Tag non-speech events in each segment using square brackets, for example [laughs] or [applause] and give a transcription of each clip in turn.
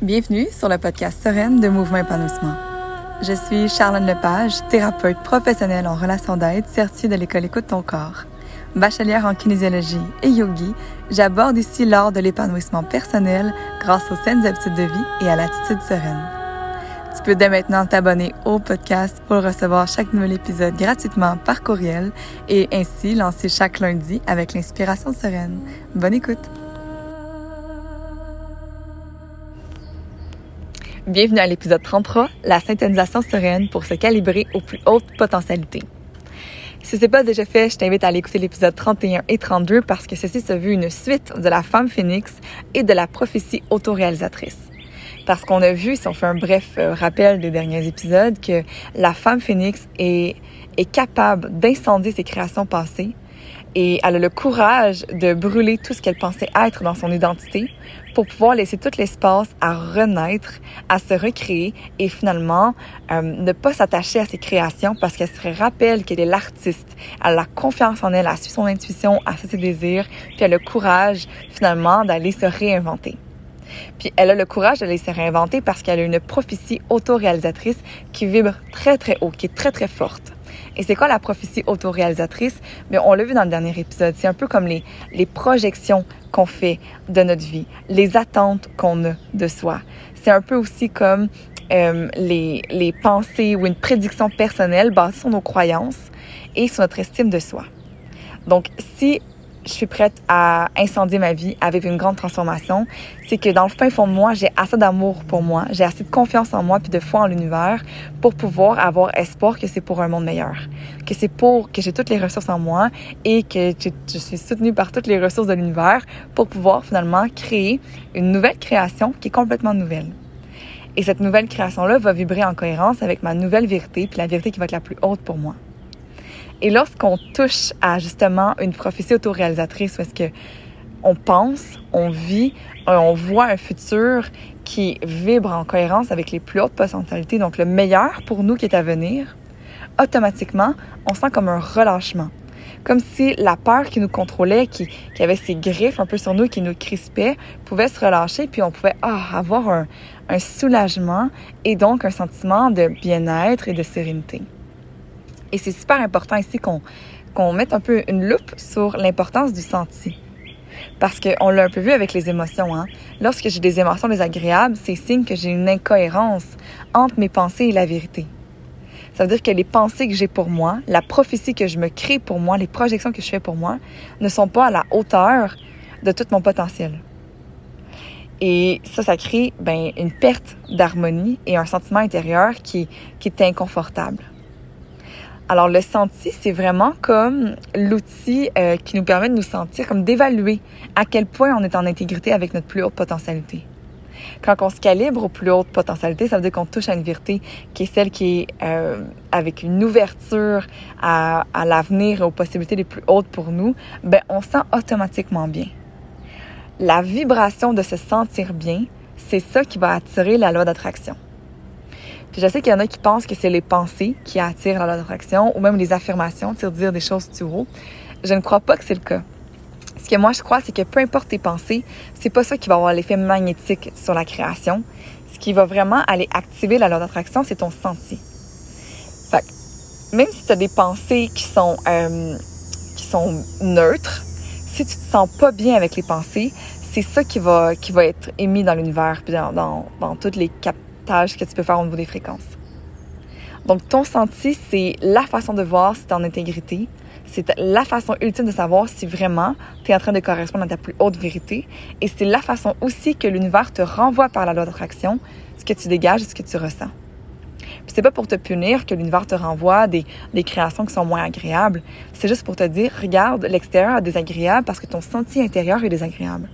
Bienvenue sur le podcast Sereine de Mouvement Épanouissement. Je suis Charlotte Lepage, thérapeute professionnelle en relations d'aide certifiée de l'école Écoute ton corps. Bachelière en kinésiologie et yogi, j'aborde ici l'art de l'épanouissement personnel grâce aux saines habitudes de vie et à l'attitude sereine. Tu peux dès maintenant t'abonner au podcast pour recevoir chaque nouvel épisode gratuitement par courriel et ainsi lancer chaque lundi avec l'inspiration sereine. Bonne écoute! Bienvenue à l'épisode 33, la syntonisation sereine pour se calibrer aux plus hautes potentialités. Si c'est pas déjà fait, je t'invite à aller écouter l'épisode 31 et 32 parce que ceci se veut une suite de la femme phénix et de la prophétie autoréalisatrice. Parce qu'on a vu, si on fait un bref euh, rappel des derniers épisodes, que la femme phénix est capable d'incendier ses créations passées, et elle a le courage de brûler tout ce qu'elle pensait être dans son identité pour pouvoir laisser tout l'espace à renaître, à se recréer et finalement euh, ne pas s'attacher à ses créations parce qu'elle se rappelle qu'elle est l'artiste. Elle a la confiance en elle, elle suit son intuition, elle ses désirs, puis elle a le courage finalement d'aller se réinventer. Puis elle a le courage d'aller se réinventer parce qu'elle a une prophétie autoréalisatrice qui vibre très très haut, qui est très très forte. Et c'est quoi la prophétie autoréalisatrice? Mais on l'a vu dans le dernier épisode. C'est un peu comme les, les projections qu'on fait de notre vie, les attentes qu'on a de soi. C'est un peu aussi comme euh, les, les pensées ou une prédiction personnelle basée sur nos croyances et sur notre estime de soi. Donc, si je suis prête à incendier ma vie avec une grande transformation, c'est que dans le fin fond de moi, j'ai assez d'amour pour moi, j'ai assez de confiance en moi puis de foi en l'univers pour pouvoir avoir espoir que c'est pour un monde meilleur, que c'est pour que j'ai toutes les ressources en moi et que je, suis soutenue par toutes les ressources de l'univers pour pouvoir finalement créer une nouvelle création qui est complètement nouvelle. Et cette nouvelle création-là va vibrer en cohérence avec ma nouvelle vérité puis la vérité qui va être la plus haute pour moi. Et lorsqu'on touche à justement une prophétie autoréalisatrice, où est-ce que on pense, on vit, on voit un futur qui vibre en cohérence avec les plus hautes potentialités, donc le meilleur pour nous qui est à venir, automatiquement, on sent comme un relâchement. Comme si la peur qui nous contrôlait, qui, qui avait ses griffes un peu sur nous, qui nous crispait, pouvait se relâcher, puis on pouvait ah, avoir un, un soulagement et donc un sentiment de bien-être et de sérénité. Et c'est super important ici qu'on qu'on mette un peu une loupe sur l'importance du senti. Parce qu'on l'a un peu vu avec les émotions. Hein? Lorsque j'ai des émotions désagréables, c'est signe que j'ai une incohérence entre mes pensées et la vérité. Ça veut dire que les pensées que j'ai pour moi, la prophétie que je me crée pour moi, les projections que je fais pour moi, ne sont pas à la hauteur de tout mon potentiel. Et ça, ça crée ben, une perte d'harmonie et un sentiment intérieur qui, qui est inconfortable. Alors le senti, c'est vraiment comme l'outil euh, qui nous permet de nous sentir, comme d'évaluer à quel point on est en intégrité avec notre plus haute potentialité. Quand on se calibre aux plus hautes potentialités, ça veut dire qu'on touche à une vérité qui est celle qui est euh, avec une ouverture à, à l'avenir et aux possibilités les plus hautes pour nous, ben on sent automatiquement bien. La vibration de se sentir bien, c'est ça qui va attirer la loi d'attraction je sais qu'il y en a qui pensent que c'est les pensées qui attirent la l'attraction ou même les affirmations, dire des choses du haut. Je ne crois pas que c'est le cas. Ce que moi je crois, c'est que peu importe tes pensées, c'est pas ça qui va avoir l'effet magnétique sur la création. Ce qui va vraiment aller activer la loi d'attraction, c'est ton senti. Fait même si tu as des pensées qui sont, euh, qui sont neutres, si tu te sens pas bien avec les pensées, c'est ça qui va, qui va être émis dans l'univers, puis dans, dans, dans toutes les cap que tu peux faire au niveau des fréquences. Donc, ton senti, c'est la façon de voir si tu en intégrité. C'est la façon ultime de savoir si vraiment tu es en train de correspondre à ta plus haute vérité. Et c'est la façon aussi que l'univers te renvoie par la loi d'attraction ce que tu dégages et ce que tu ressens. Puis c'est pas pour te punir que l'univers te renvoie des, des créations qui sont moins agréables. C'est juste pour te dire, regarde, l'extérieur est désagréable parce que ton senti intérieur est désagréable.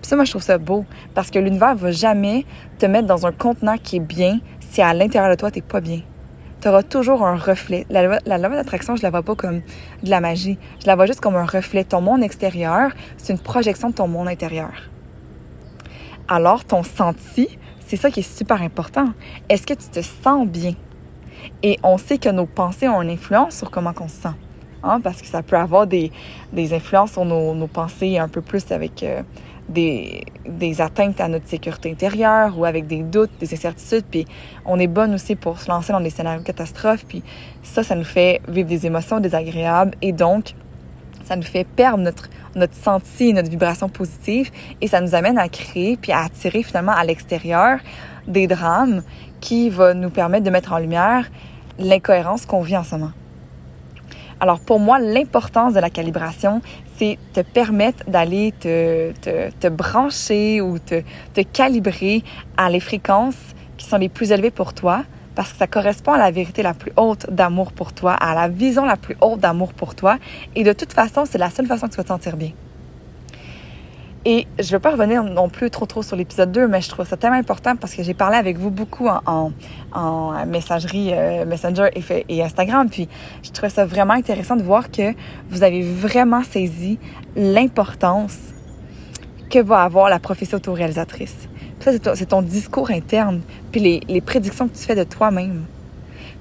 Puis ça, moi, je trouve ça beau parce que l'univers va jamais te mettre dans un contenant qui est bien si à l'intérieur de toi, t'es pas bien. Tu auras toujours un reflet. La loi, la d'attraction, je la vois pas comme de la magie. Je la vois juste comme un reflet. Ton monde extérieur, c'est une projection de ton monde intérieur. Alors, ton senti, c'est ça qui est super important. Est-ce que tu te sens bien? Et on sait que nos pensées ont une influence sur comment on se sent. Hein, parce que ça peut avoir des, influences sur nos, nos, pensées un peu plus avec euh, des, des atteintes à notre sécurité intérieure ou avec des doutes, des incertitudes. Puis on est bonne aussi pour se lancer dans des scénarios catastrophes. Puis ça, ça nous fait vivre des émotions désagréables et donc ça nous fait perdre notre, notre senti, notre vibration positive et ça nous amène à créer puis à attirer finalement à l'extérieur des drames qui vont nous permettre de mettre en lumière l'incohérence qu'on vit en ce moment. Alors pour moi, l'importance de la calibration, c'est te permettre d'aller te, te, te, brancher ou te, te calibrer à les fréquences qui sont les plus élevées pour toi parce que ça correspond à la vérité la plus haute d'amour pour toi, à la vision la plus haute d'amour pour toi. Et de toute façon, c'est la seule façon que tu vas te sentir bien. Et je ne veux pas revenir non plus trop trop sur l'épisode 2, mais je trouve ça tellement important parce que j'ai parlé avec vous beaucoup en, messagerie euh, Messenger et, Instagram. Puis je trouvais ça vraiment intéressant de voir que vous avez vraiment saisi l'importance que va avoir la prophétie autoréalisatrice. Ça, c'est ton, discours interne, puis les prédictions que tu fais de toi-même.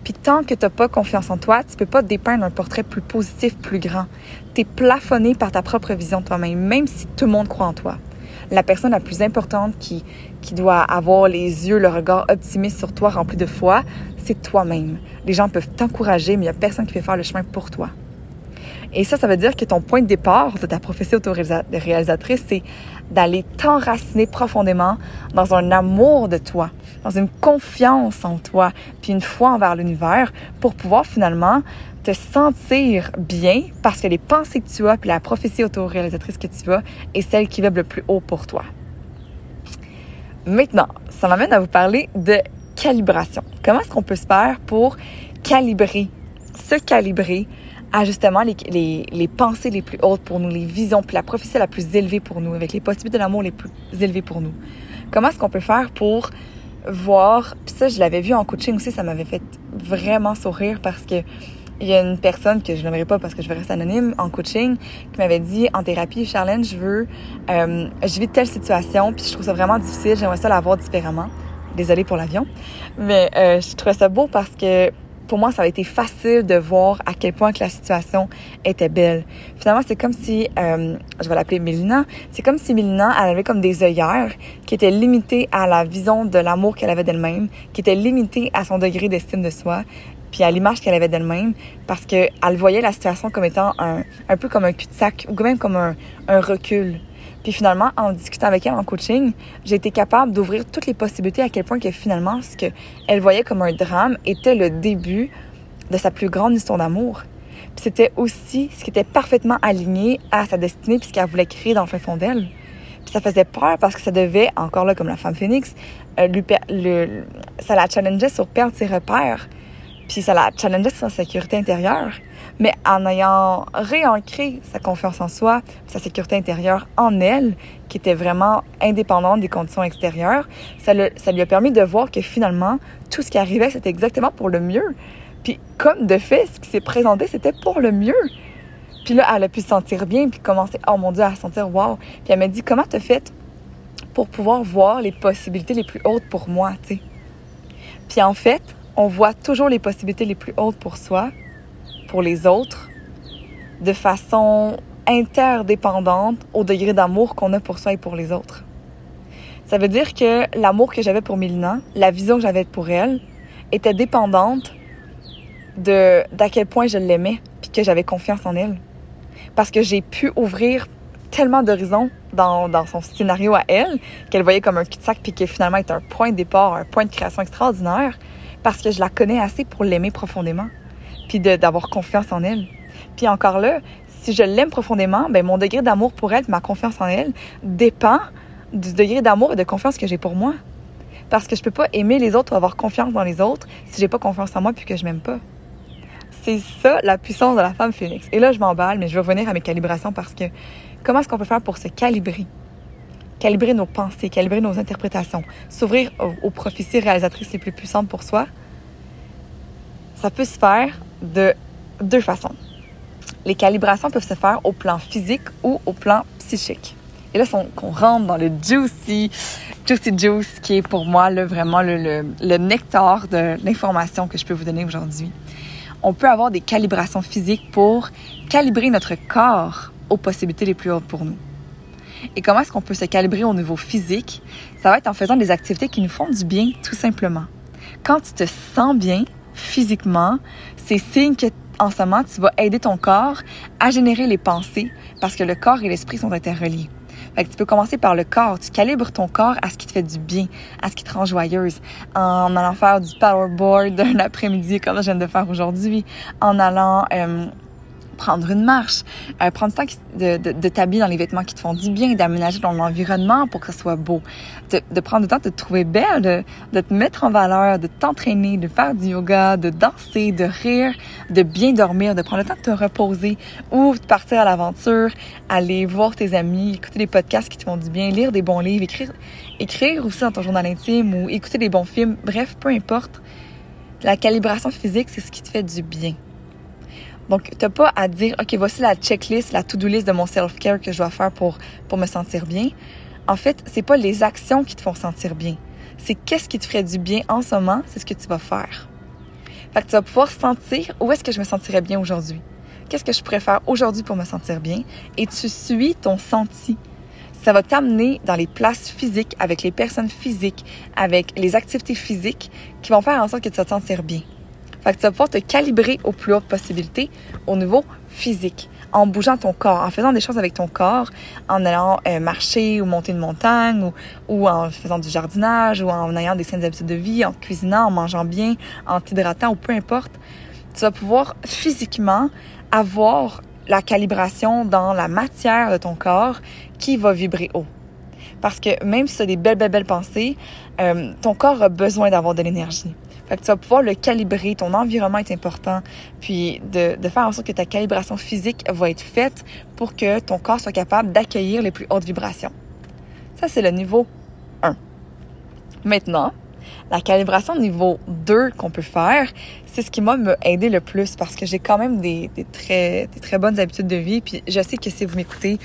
Puis tant que tu n'as pas confiance en toi, tu peux pas dépeindre un portrait plus positif, plus grand. Tu es plafonné par ta propre vision de toi-même, même si tout le monde croit en toi. La personne la plus importante qui, qui doit avoir les yeux, le regard optimiste sur toi, rempli de foi, c'est toi-même. Les gens peuvent t'encourager, mais il n'y a personne qui peut faire le chemin pour toi. Et ça, ça veut dire que ton point de départ de ta prophétie autoréalisatrice, c'est d'aller t'enraciner profondément dans un amour de toi, dans une confiance en toi, puis une foi envers l'univers pour pouvoir finalement te sentir bien parce que les pensées que tu as, puis la prophétie autoréalisatrice que tu as est celle qui vibre le plus haut pour toi. Maintenant, ça m'amène à vous parler de calibration. Comment est-ce qu'on peut se faire pour calibrer, se calibrer à justement les, les, les, pensées les plus hautes pour nous, les visions, puis la prophétie la plus élevée pour nous, avec les possibilités de l'amour les plus élevées pour nous? Comment est-ce qu'on peut faire pour voir, puis ça je l'avais vu en coaching aussi, ça m'avait fait vraiment sourire parce que il y a une personne que je n'aimerais pas parce que je veux rester anonyme en coaching qui m'avait dit en thérapie Charlène je veux euh, je vis telle situation puis je trouve ça vraiment difficile j'aimerais ça la voir différemment. Désolée pour l'avion. Mais euh, je trouvais ça beau parce que pour moi, ça a été facile de voir à quel point que la situation était belle. Finalement, c'est comme si, euh, je vais l'appeler Mélina, c'est comme si Mélina, elle avait comme des œillères qui étaient limitées à la vision de l'amour qu'elle avait d'elle-même, qui étaient limitées à son degré d'estime de soi, puis à l'image qu'elle avait d'elle-même, parce qu'elle voyait la situation comme étant un, un peu comme un cul-de-sac, ou même comme un, un recul. Puis finalement, en discutant avec elle en coaching, j'ai été capable d'ouvrir toutes les possibilités à quel point que finalement, ce qu'elle voyait comme un drame était le début de sa plus grande histoire d'amour. Puis c'était aussi ce qui était parfaitement aligné à sa destinée puis ce qu'elle voulait créer dans le fin fond d'elle. Puis ça faisait peur parce que ça devait, encore là comme la femme phoenix, euh, lui, le, ça la challengeait sur perdre ses repères. Puis ça la challengeait sur sa sécurité intérieure mais en ayant réancré sa confiance en soi, sa sécurité intérieure en elle, qui était vraiment indépendante des conditions extérieures, ça, lui a permis de voir que finalement, tout ce qui arrivait, c'était exactement pour le mieux. Puis comme de fait, ce qui s'est présenté, c'était pour le mieux. Puis là, elle a pu se sentir bien, puis commencer, oh mon Dieu, à se sentir wow. Puis elle m'a dit, comment t'as fait pour pouvoir voir les possibilités les plus hautes pour moi, tu sais? Puis en fait, on voit toujours les possibilités les plus hautes pour soi, pour les autres de façon interdépendante au degré d'amour qu'on a pour soi et pour les autres. Ça veut dire que l'amour que j'avais pour Mélina, la vision que j'avais pour elle, était dépendante de d'à quel point je l'aimais puis que j'avais confiance en elle. Parce que j'ai pu ouvrir tellement d'horizons dans, dans son scénario à elle qu'elle voyait comme un cul-de-sac puis que finalement est un point de départ, un point de création extraordinaire parce que je la connais assez pour l'aimer profondément puis d'avoir confiance en elle. Puis encore là, si je l'aime profondément, ben mon degré d'amour pour elle, ma confiance en elle dépend du degré d'amour et de confiance que j'ai pour moi. Parce que je peux pas aimer les autres ou avoir confiance dans les autres si j'ai pas confiance en moi puis que je m'aime pas. C'est ça la puissance de la femme phoenix. Et là, je m'emballe, mais je vais revenir à mes calibrations parce que comment est-ce qu'on peut faire pour se calibrer? Calibrer nos pensées, calibrer nos interprétations, s'ouvrir aux, aux prophéties réalisatrices les plus puissantes pour soi. Ça peut se faire de deux façons. Les calibrations peuvent se faire au plan physique ou au plan psychique. Et là, qu'on rentre dans le juicy, juicy juice, qui est pour moi là, vraiment le, le nectar de l'information que je peux vous donner aujourd'hui. On peut avoir des calibrations physiques pour calibrer notre corps aux possibilités les plus hautes pour nous. Et comment est-ce qu'on peut se calibrer au niveau physique? Ça va être en faisant des activités qui nous font du bien, tout simplement. Quand tu te sens bien physiquement, c'est signe que en ce moment, tu vas aider ton corps à générer les pensées parce que le corps et l'esprit sont interreliés. Fait que tu peux commencer par le corps. Tu calibres ton corps à ce qui te fait du bien, à ce qui te rend joyeuse. En allant faire du powerboard [laughs] un après-midi comme je viens de faire aujourd'hui. En allant euh, prendre une marche, euh, prendre le temps de, de, de t'habiller dans les vêtements qui te font du bien, d'aménager ton environnement pour que ce soit beau, de, de prendre le temps de te trouver belle, de, de te mettre en valeur, de t'entraîner, de faire du yoga, de danser, de rire, de bien dormir, de prendre le temps de te reposer ou de partir à l'aventure, aller voir tes amis, écouter des podcasts qui te font du bien, lire des bons livres, écrire, écrire aussi dans ton journal intime ou écouter des bons films, bref, peu importe. La calibration physique, c'est ce qui te fait du bien. Donc, t'as pas à dire, OK, voici la checklist, la to-do list de mon self-care que je dois faire pour, pour me sentir bien. En fait, c'est pas les actions qui te font sentir bien. C'est qu'est-ce qui te ferait du bien en ce moment, c'est ce que tu vas faire. Fait que tu vas pouvoir sentir où est-ce que je me sentirais bien aujourd'hui. Qu'est-ce que je pourrais faire aujourd'hui pour me sentir bien? Et tu suis ton senti. Ça va t'amener dans les places physiques, avec les personnes physiques, avec les activités physiques qui vont faire en sorte que tu vas te sentir bien. Fait que tu vas pouvoir te calibrer au plus haute possibilité au niveau physique, en bougeant ton corps, en faisant des choses avec ton corps, en allant euh, marcher ou monter une montagne, ou, ou, en faisant du jardinage, ou en ayant des saines habitudes de vie, en cuisinant, en mangeant bien, en t'hydratant, ou peu importe. Tu vas pouvoir physiquement avoir la calibration dans la matière de ton corps qui va vibrer haut. Parce que même si tu des belles, belles, belles pensées, euh, ton corps a besoin d'avoir de l'énergie. Fait que tu vas pouvoir le calibrer, ton environnement est important, puis de, de faire en sorte que ta calibration physique va être faite pour que ton corps soit capable d'accueillir les plus hautes vibrations. Ça, c'est le niveau 1. Maintenant, la calibration niveau 2 qu'on peut faire, c'est ce qui m'a aidé le plus parce que j'ai quand même des, des, très, des très bonnes habitudes de vie. Puis je sais que si vous m'écoutez,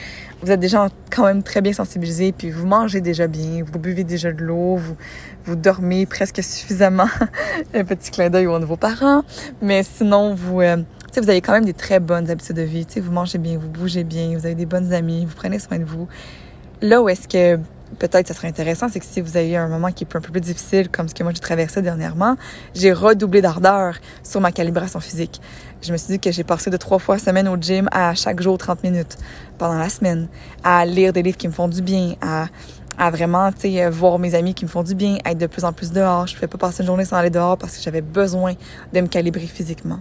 vous êtes déjà quand même très bien sensibilisé, puis vous mangez déjà bien, vous buvez déjà de l'eau, vous, vous dormez presque suffisamment. [laughs] Un petit clin d'œil aux nouveaux parents. Mais sinon, vous... Euh, vous avez quand même des très bonnes habitudes de vie. vous mangez bien, vous bougez bien, vous avez des bonnes amies, vous prenez soin de vous. Là où est-ce que peut-être ça serait intéressant, c'est que si vous avez un moment qui est un peu plus difficile, comme ce que moi j'ai traversé dernièrement, j'ai redoublé d'ardeur sur ma calibration physique. Je me suis dit que j'ai passé de trois fois semaine au gym à chaque jour 30 minutes pendant la semaine, à lire des livres qui me font du bien, à, à vraiment, sais, voir mes amis qui me font du bien, être de plus en plus dehors. Je ne pouvais pas passer une journée sans aller dehors parce que j'avais besoin de me calibrer physiquement.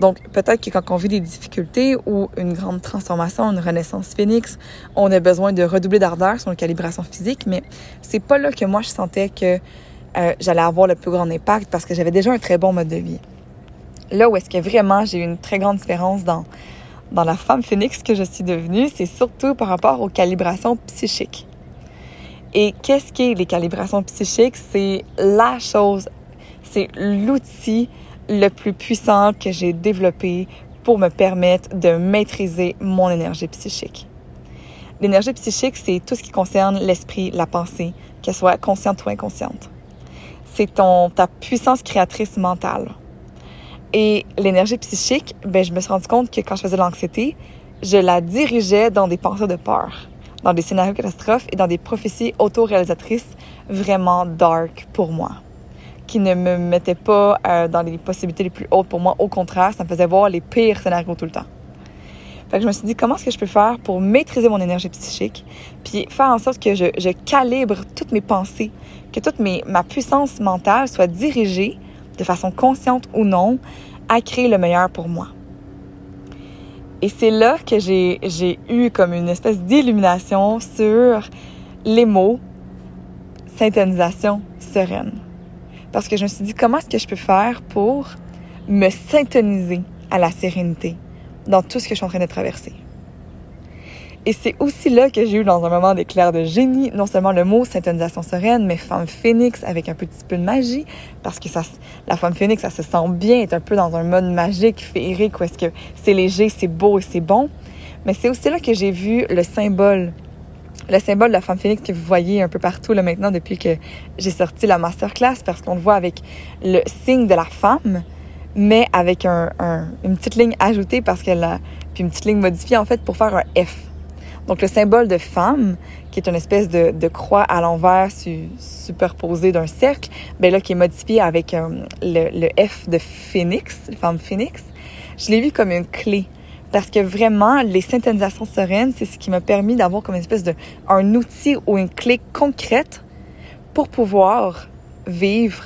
Donc, peut-être que quand on vit des difficultés ou une grande transformation, une renaissance phénix, on a besoin de redoubler d'ardeur sur une calibration physique, mais c'est pas là que moi je sentais que euh, j'allais avoir le plus grand impact parce que j'avais déjà un très bon mode de vie. Là où est-ce que vraiment j'ai eu une très grande différence dans, dans la femme phénix que je suis devenue, c'est surtout par rapport aux calibrations psychiques. Et qu'est-ce qu'est les calibrations psychiques? C'est la chose, c'est l'outil le plus puissant que j'ai développé pour me permettre de maîtriser mon énergie psychique. L'énergie psychique, c'est tout ce qui concerne l'esprit, la pensée, qu'elle soit consciente ou inconsciente. C'est ton, ta puissance créatrice mentale. Et l'énergie psychique, ben, je me suis rendu compte que quand je faisais de l'anxiété, je la dirigeais dans des pensées de peur, dans des scénarios catastrophes et dans des prophéties autoréalisatrices vraiment dark pour moi qui ne me mettait pas euh, dans les possibilités les plus hautes pour moi. Au contraire, ça me faisait voir les pires scénarios tout le temps. Fait je me suis dit, comment est-ce que je peux faire pour maîtriser mon énergie psychique, puis faire en sorte que je, calibre toutes mes pensées, que toute ma puissance mentale soit dirigée, de façon consciente ou non, à créer le meilleur pour moi. Et c'est là que j'ai eu comme une espèce d'illumination sur les mots syntonisation sereine parce que je me suis dit comment est-ce que je peux faire pour me syntoniser à la sérénité dans tout ce que je suis en train de traverser? Et c'est aussi là que j'ai eu dans un moment d'éclair de génie, non seulement le mot syntonisation sereine, mais femme phénix avec un petit peu de magie, parce que ça, la femme phénix, ça se sent bien, est un peu dans un mode magique, féerique, où est-ce que c'est léger, c'est beau et c'est bon. Mais c'est aussi là que j'ai vu le symbole le symbole de la femme phénix que vous voyez un peu partout là maintenant depuis que j'ai sorti la masterclass parce qu'on le voit avec le signe de la femme, mais avec un, une petite ligne ajoutée parce qu'elle a puis une petite ligne modifiée en fait pour faire un F. Donc le symbole de femme, qui est une espèce de, croix à l'envers su, superposée d'un cercle, ben là qui est modifié avec euh, le, le, F de phénix, femme phénix, je l'ai vu comme une clé. Parce que vraiment, les synthonisations sereines, c'est ce qui m'a permis d'avoir comme une espèce de un outil ou une clé concrète pour pouvoir vivre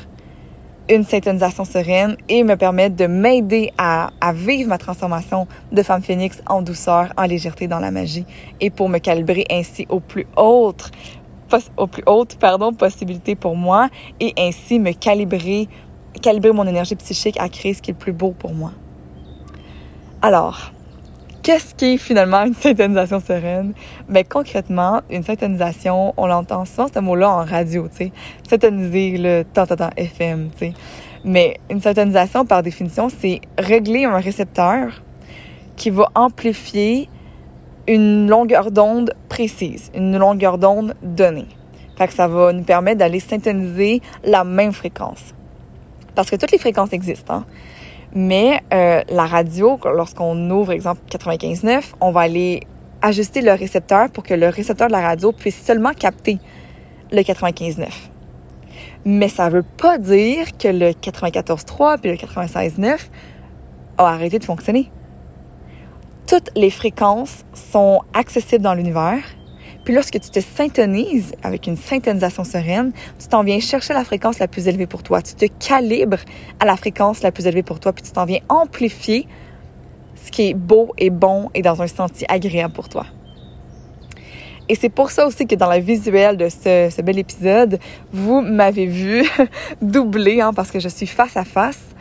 une syntonisation sereine et me permettre de m'aider à, à, vivre ma transformation de femme phénix en douceur, en légèreté dans la magie et pour me calibrer ainsi au plus haute, au plus haute, pardon, possibilité pour moi et ainsi me calibrer, calibrer mon énergie psychique à créer ce qui est le plus beau pour moi. Alors, Qu'est-ce qui est finalement une syntonisation sereine? Mais ben, concrètement, une syntonisation, on l'entend souvent ce mot-là en radio, tu sais. Syntoniser le temps, temps, FM, tu sais. Mais une syntonisation, par définition, c'est régler un récepteur qui va amplifier une longueur d'onde précise, une longueur d'onde donnée. Fait que ça va nous permettre d'aller syntoniser la même fréquence. Parce que toutes les fréquences existent. Hein? Mais euh, la radio, lorsqu'on ouvre, exemple, 95.9, on va aller ajuster le récepteur pour que le récepteur de la radio puisse seulement capter le 95.9. Mais ça veut pas dire que le 94.3 puis le 96.9 a arrêté de fonctionner. Toutes les fréquences sont accessibles dans l'univers puis lorsque tu te syntonises avec une syntonisation sereine, tu t'en viens chercher la fréquence la plus élevée pour toi. Tu te calibres à la fréquence la plus élevée pour toi, puis tu t'en viens amplifier ce qui est beau et bon et dans un senti agréable pour toi. Et c'est pour ça aussi que dans le visuel de ce, bel épisode, vous m'avez vu [laughs] doubler, hein, parce que je suis face à face.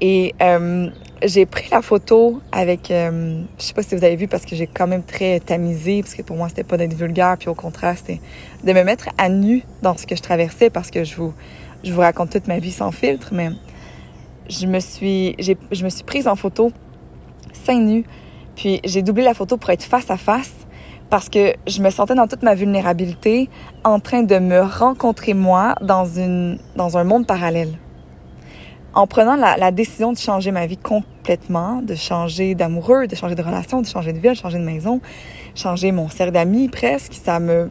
Et euh, j'ai pris la photo avec, euh, je sais pas si vous avez vu parce que j'ai quand même très tamisé parce que pour moi c'était pas d'être vulgaire puis au contraire c'était de me mettre à nu dans ce que je traversais parce que je vous, je vous raconte toute ma vie sans filtre, mais je me suis, je me suis prise en photo seins nus puis j'ai doublé la photo pour être face à face parce que je me sentais dans toute ma vulnérabilité en train de me rencontrer moi dans une, dans un monde parallèle en prenant la, décision de changer ma vie complètement, de changer d'amoureux, de changer de relation, de changer de ville, de changer de maison, changer mon cercle d'amis presque, ça me,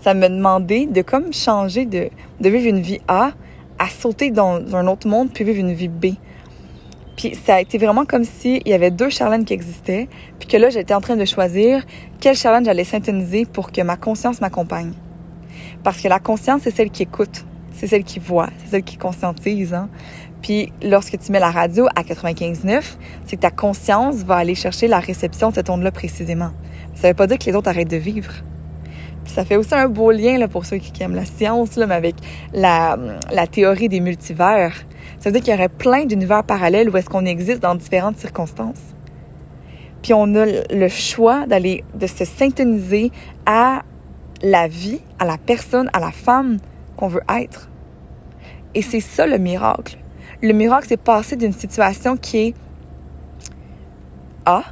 ça me demandait de comme changer de, de vivre une vie A à sauter dans un autre monde puis vivre une vie B. Puis ça a été vraiment comme s'il y avait deux Charlène qui existaient, puis que là, j'étais en train de choisir quelle Charlène j'allais synthétiser pour que ma conscience m'accompagne. Parce que la conscience, c'est celle qui écoute, c'est celle qui voit, c'est celle qui conscientise. Hein? Puis lorsque tu mets la radio à 95.9, c'est que ta conscience va aller chercher la réception de cette onde-là précisément. Ça veut pas dire que les autres arrêtent de vivre. Puis ça fait aussi un beau lien là, pour ceux qui aiment la science, là, mais avec la, théorie des multivers. Ça veut dire qu'il y aurait plein d'univers parallèles où est-ce qu'on existe dans différentes circonstances. Puis on a le choix d'aller, de se syntoniser à la vie, à la personne, à la femme qu'on veut être. Et c'est ça le miracle. Le miracle, c'est passer d'une situation qui est A,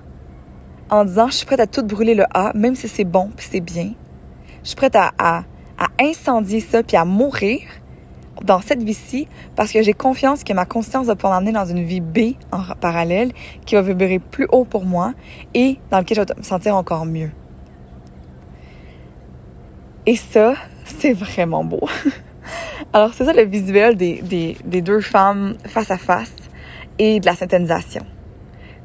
en disant je suis prête à tout brûler le A, même si c'est bon puis c'est bien. Je suis prête à, incendier ça puis à mourir dans cette vie-ci parce que j'ai confiance que ma conscience va pouvoir m'amener dans une vie B en parallèle qui va vibrer plus haut pour moi et dans lequel je vais me sentir encore mieux. Et ça, c'est vraiment beau. [laughs] Alors, c'est ça le visuel des, des, deux femmes face à face et de la syntonisation.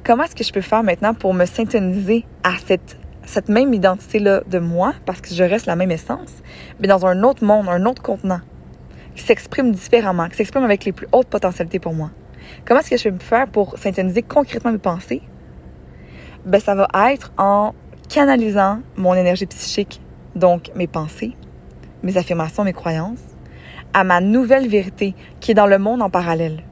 Comment est-ce que je peux faire maintenant pour me syntoniser à cette, cette même identité-là de moi, parce que je reste la même essence, mais dans un autre monde, un autre contenant, qui s'exprime différemment, qui s'exprime avec les plus hautes potentialités pour moi? Comment est-ce que je peux faire pour syntoniser concrètement mes pensées? Ben, ça va être en canalisant mon énergie psychique, donc mes pensées, mes affirmations, mes croyances, à ma nouvelle vérité qui est dans le monde en parallèle.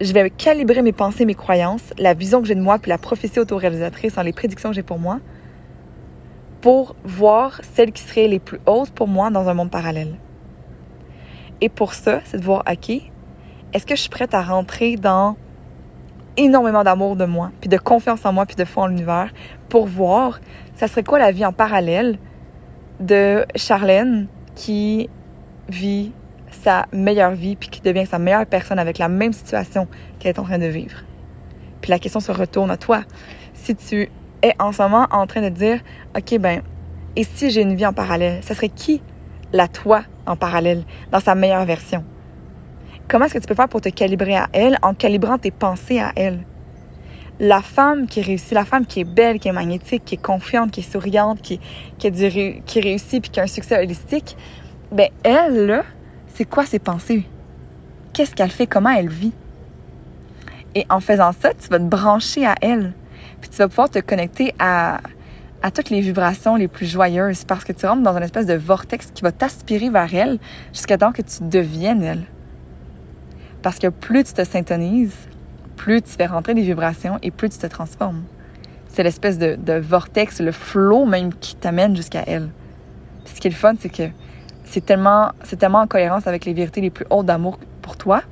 Je vais calibrer mes pensées, mes croyances, la vision que j'ai de moi, puis la prophétie autoréalisatrice dans les prédictions que j'ai pour moi, pour voir celles qui seraient les plus hautes pour moi dans un monde parallèle. Et pour ça, c'est de voir, OK, est-ce que je suis prête à rentrer dans énormément d'amour de moi, puis de confiance en moi, puis de foi en l'univers, pour voir, ça serait quoi la vie en parallèle de Charlène qui vit sa meilleure vie puis qui devient sa meilleure personne avec la même situation qu'elle est en train de vivre. Puis la question se retourne à toi. Si tu est en ce moment en train de dire, OK, ben, et si j'ai une vie en parallèle, ça serait qui la toi en parallèle, dans sa meilleure version? Comment est-ce que tu peux faire pour te calibrer à elle en calibrant tes pensées à elle? La femme qui réussit, la femme qui est belle, qui est magnétique, qui est confiante, qui est souriante, qui, qui, qui réussit puis qui a un succès holistique, ben elle, là, c'est quoi ses pensées? Qu'est-ce qu'elle fait? Comment elle vit? Et en faisant ça, tu vas te brancher à elle. Puis tu vas pouvoir te connecter à, à toutes les vibrations les plus joyeuses parce que tu rentres dans une espèce de vortex qui va t'aspirer vers elle jusqu'à temps que tu deviennes elle. Parce que plus tu te syntonises, plus tu fais rentrer des vibrations et plus tu te transformes. C'est l'espèce de, de, vortex, le flow même qui t'amène jusqu'à elle. Puis ce qui est le fun, c'est que c'est tellement, en cohérence avec les vérités les plus hautes d'amour pour toi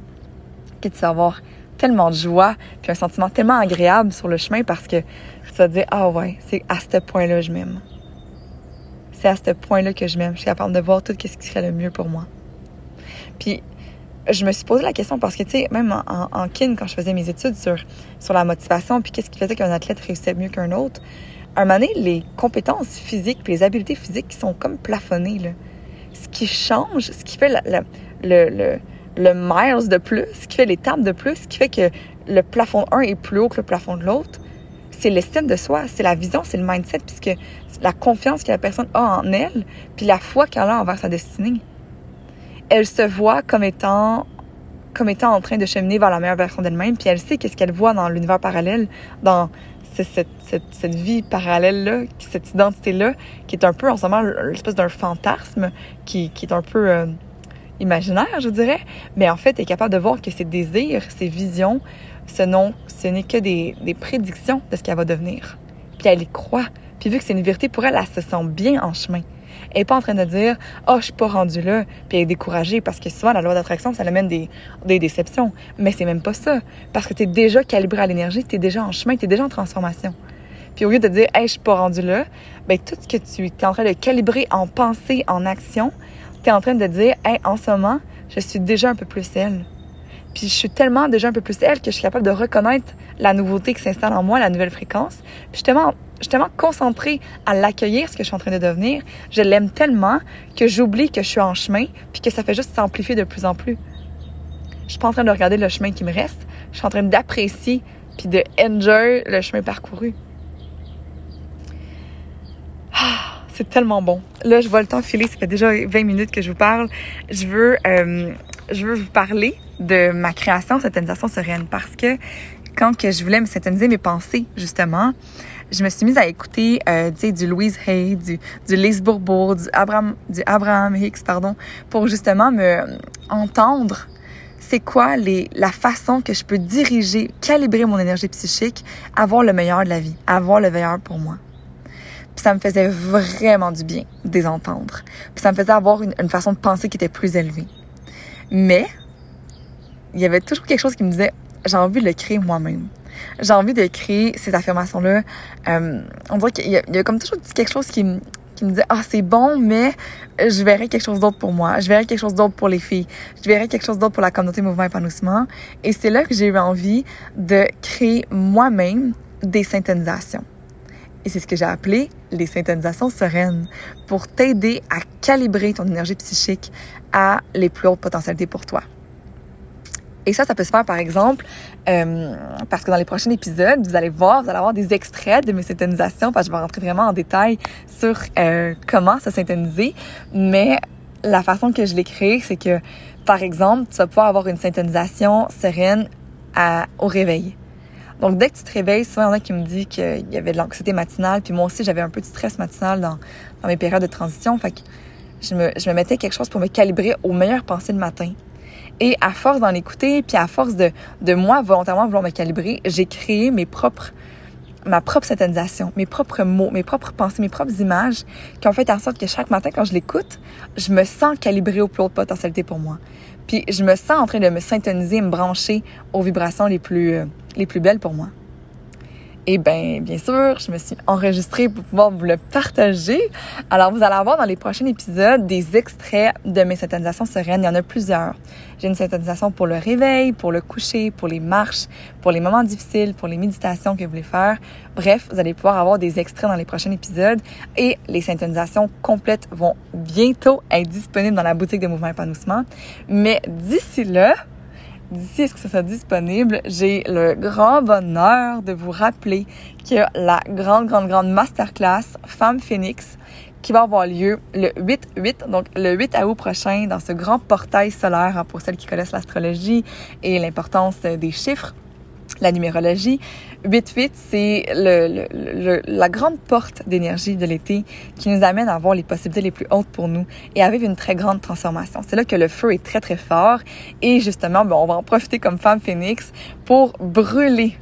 que tu vas tellement de joie puis un sentiment tellement agréable sur le chemin parce que tu vas te dire ah ouais c'est à ce point-là je m'aime c'est à ce point-là que je m'aime je suis capable de voir tout ce qui serait le mieux pour moi puis je me suis posé la question parce que, tu sais, même en, kin, quand je faisais mes études sur, la motivation, puis qu'est-ce qui faisait qu'un athlète réussissait mieux qu'un autre, à un moment donné, les compétences physiques puis les habiletés physiques sont comme plafonnées. Ce qui change, ce qui fait le, le, le, miles de plus, ce qui fait l'étape de plus, ce qui fait que le plafond 1 est plus haut que le plafond de l'autre, c'est l'estime de soi, c'est la vision, c'est le mindset, puisque la confiance que la personne a en elle, puis la foi qu'elle a envers sa destinée. Elle se voit comme étant comme étant en train de cheminer vers la meilleure version d'elle-même, puis elle sait qu'est-ce qu'elle voit dans l'univers parallèle, dans cette, cette, cette vie parallèle-là, cette identité-là, qui est un peu en ce moment l'espèce d'un fantasme qui, qui, est un peu euh, imaginaire, je dirais, mais en fait, est capable de voir que ses désirs, ses visions, ce, ce n'est que des, des prédictions de ce qu'elle va devenir. Puis elle y croit. Puis vu que c'est une vérité pour elle, elle se sent bien en chemin. Elle n'est pas en train de dire Oh, je suis pas rendue là, puis elle est découragée parce que souvent la loi d'attraction, ça amène des, des déceptions. Mais c'est même pas ça. Parce que tu es déjà calibré à l'énergie, tu es déjà en chemin, tu es déjà en transformation. Puis au lieu de dire Hey, je suis pas rendue là, ben tout ce que tu es en train de calibrer en pensée, en action, tu es en train de dire Hey, en ce moment, je suis déjà un peu plus elle. Puis je suis tellement déjà un peu plus elle que je suis capable de reconnaître la nouveauté qui s'installe en moi, la nouvelle fréquence. Puis justement, je concentrée à l'accueillir, ce que je suis en train de devenir. Je l'aime tellement que j'oublie que je suis en chemin, puis que ça fait juste s'amplifier de plus en plus. Je suis pas en train de regarder le chemin qui me reste. Je suis en train d'apprécier puis de enjoy le chemin parcouru. Ah, c'est tellement bon. Là, je vois le temps filer. Ça fait déjà 20 minutes que je vous parle. Je veux, euh, je veux vous parler de ma création, syntonisation sereine, parce que quand je voulais me synthétiser mes pensées, justement, je me suis mise à écouter euh, du Louise Hay, du, du Lise Bourbeau, du Abraham, du Abraham Hicks, pardon, pour justement me entendre c'est quoi les, la façon que je peux diriger, calibrer mon énergie psychique, avoir le meilleur de la vie, avoir le meilleur pour moi. Puis ça me faisait vraiment du bien de entendre. Puis ça me faisait avoir une, une façon de penser qui était plus élevée. Mais il y avait toujours quelque chose qui me disait j'ai envie de le créer moi-même j'ai envie de créer ces affirmations-là. Euh, on dirait qu'il y, a comme toujours quelque chose qui, qui me dit ah c'est bon mais je verrai quelque chose d'autre pour moi. Je verrai quelque chose d'autre pour les filles. Je verrai quelque chose d'autre pour la communauté mouvement épanouissement. Et c'est là que j'ai eu envie de créer moi-même des synthétisations et c'est ce que j'ai appelé les synthétisations sereines pour t'aider à calibrer ton énergie psychique à les plus hautes potentialités pour toi et ça, ça peut se faire, par exemple, euh, parce que dans les prochains épisodes, vous allez voir, vous allez avoir des extraits de mes synthonisations, parce que je vais rentrer vraiment en détail sur euh, comment se synthoniser. Mais la façon que je l'ai créé, c'est que, par exemple, tu vas pouvoir avoir une syntonisation sereine à, au réveil. Donc, dès que tu te réveilles, souvent, il y en a qui me disent qu'il y avait de l'anxiété matinale, puis moi aussi, j'avais un peu de stress matinal dans, dans mes périodes de transition. Fait que je me, je me mettais quelque chose pour me calibrer aux meilleures pensées le matin. Et à force d'en écouter, puis à force de, de moi volontairement vouloir me calibrer, j'ai créé mes propres ma propre syntonisation, mes propres mots, mes propres pensées, mes propres images qui ont fait en sorte que chaque matin, quand je l'écoute, je me sens calibrée au plus haute potentialité pour moi. Puis je me sens en train de me syntoniser, me brancher aux vibrations les plus, euh, les plus belles pour moi. Et ben, bien sûr, je me suis enregistrée pour pouvoir vous le partager. Alors, vous allez avoir dans les prochains épisodes des extraits de mes synthétisations sereines. Il y en a plusieurs. J'ai une synthétisation pour le réveil, pour le coucher, pour les marches, pour les moments difficiles, pour les méditations que vous voulez faire. Bref, vous allez pouvoir avoir des extraits dans les prochains épisodes et les synthétisations complètes vont bientôt être disponibles dans la boutique de Mouvement Épanouissement. Mais d'ici là, d'ici à ce que ça soit disponible, j'ai le grand bonheur de vous rappeler qu'il y a la grande, grande, grande masterclass Femme Phoenix qui va avoir lieu le 8-8, donc le 8 août prochain, dans ce grand portail solaire hein, pour celles qui connaissent l'astrologie et l'importance des chiffres la numérologie. 8-8, c'est le, le, la grande porte d'énergie de l'été qui nous amène à avoir les possibilités les plus hautes pour nous et à vivre une très grande transformation. C'est là que le feu est très, très fort et justement, ben, on va en profiter comme femme phénix pour brûler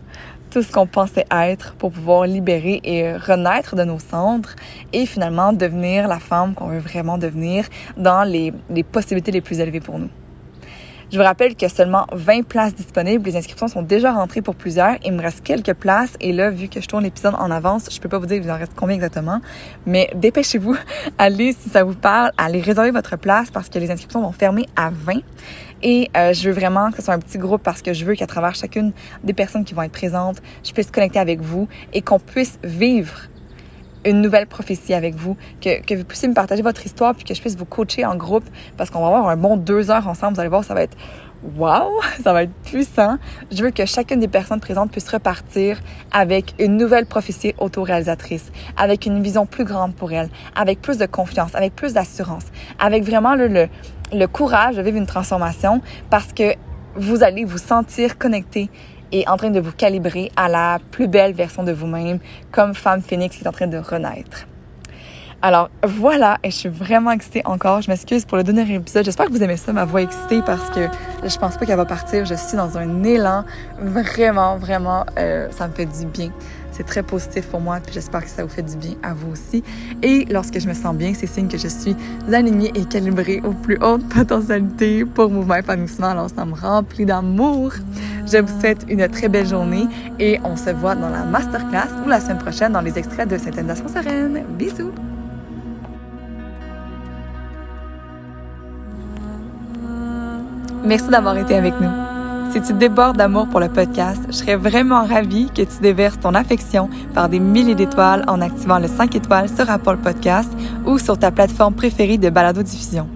tout ce qu'on pensait être pour pouvoir libérer et renaître de nos cendres et finalement devenir la femme qu'on veut vraiment devenir dans les, les possibilités les plus élevées pour nous. Je vous rappelle qu'il y a seulement 20 places disponibles. Les inscriptions sont déjà rentrées pour plusieurs. Il me reste quelques places. Et là, vu que je tourne l'épisode en avance, je peux pas vous dire il en reste combien exactement. Mais dépêchez-vous. [laughs] Allez, si ça vous parle, allez réserver votre place parce que les inscriptions vont fermer à 20. Et euh, je veux vraiment que ce soit un petit groupe parce que je veux qu'à travers chacune des personnes qui vont être présentes, je puisse connecter avec vous et qu'on puisse vivre une nouvelle prophétie avec vous, que, que vous puissiez me partager votre histoire, puis que je puisse vous coacher en groupe, parce qu'on va avoir un bon deux heures ensemble. Vous allez voir, ça va être wow, [laughs] ça va être puissant. Je veux que chacune des personnes présentes puisse repartir avec une nouvelle prophétie autoréalisatrice, avec une vision plus grande pour elle, avec plus de confiance, avec plus d'assurance, avec vraiment le, le, le courage de vivre une transformation, parce que vous allez vous sentir connecté et en train de vous calibrer à la plus belle version de vous-même, comme femme phénix qui est en train de renaître. Alors voilà, et je suis vraiment excitée encore. Je m'excuse pour le dernier épisode. J'espère que vous aimez ça, ma voix excitée, parce que je pense pas qu'elle va partir. Je suis dans un élan. Vraiment, vraiment, euh, ça me fait du bien. C'est très positif pour moi, puis j'espère que ça vous fait du bien à vous aussi. Et lorsque je me sens bien, c'est signe que je suis alignée et calibrée aux plus hautes potentialités pour mouvement épanouissement. Alors ça me remplit d'amour. Je vous souhaite une très belle journée et on se voit dans la masterclass ou la semaine prochaine dans les extraits de Sainte Nation Sereine. Bisous! Merci d'avoir été avec nous. Si tu débordes d'amour pour le podcast, je serais vraiment ravie que tu déverses ton affection par des milliers d'étoiles en activant le 5 étoiles sur Apple Podcast ou sur ta plateforme préférée de balado-diffusion.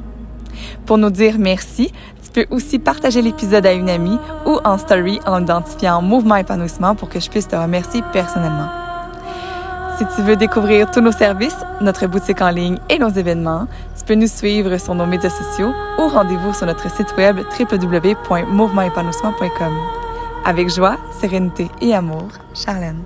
Pour nous dire merci, tu peux aussi partager l'épisode à une amie ou en story en identifiant Mouvement Épanouissement pour que je puisse te remercier personnellement. Si tu veux découvrir tous nos services, notre boutique en ligne et nos événements, peux nous suivre sur nos médias sociaux ou rendez-vous sur notre site web www.mouvementépanouissement.com. Avec joie, sérénité et amour, Charlène.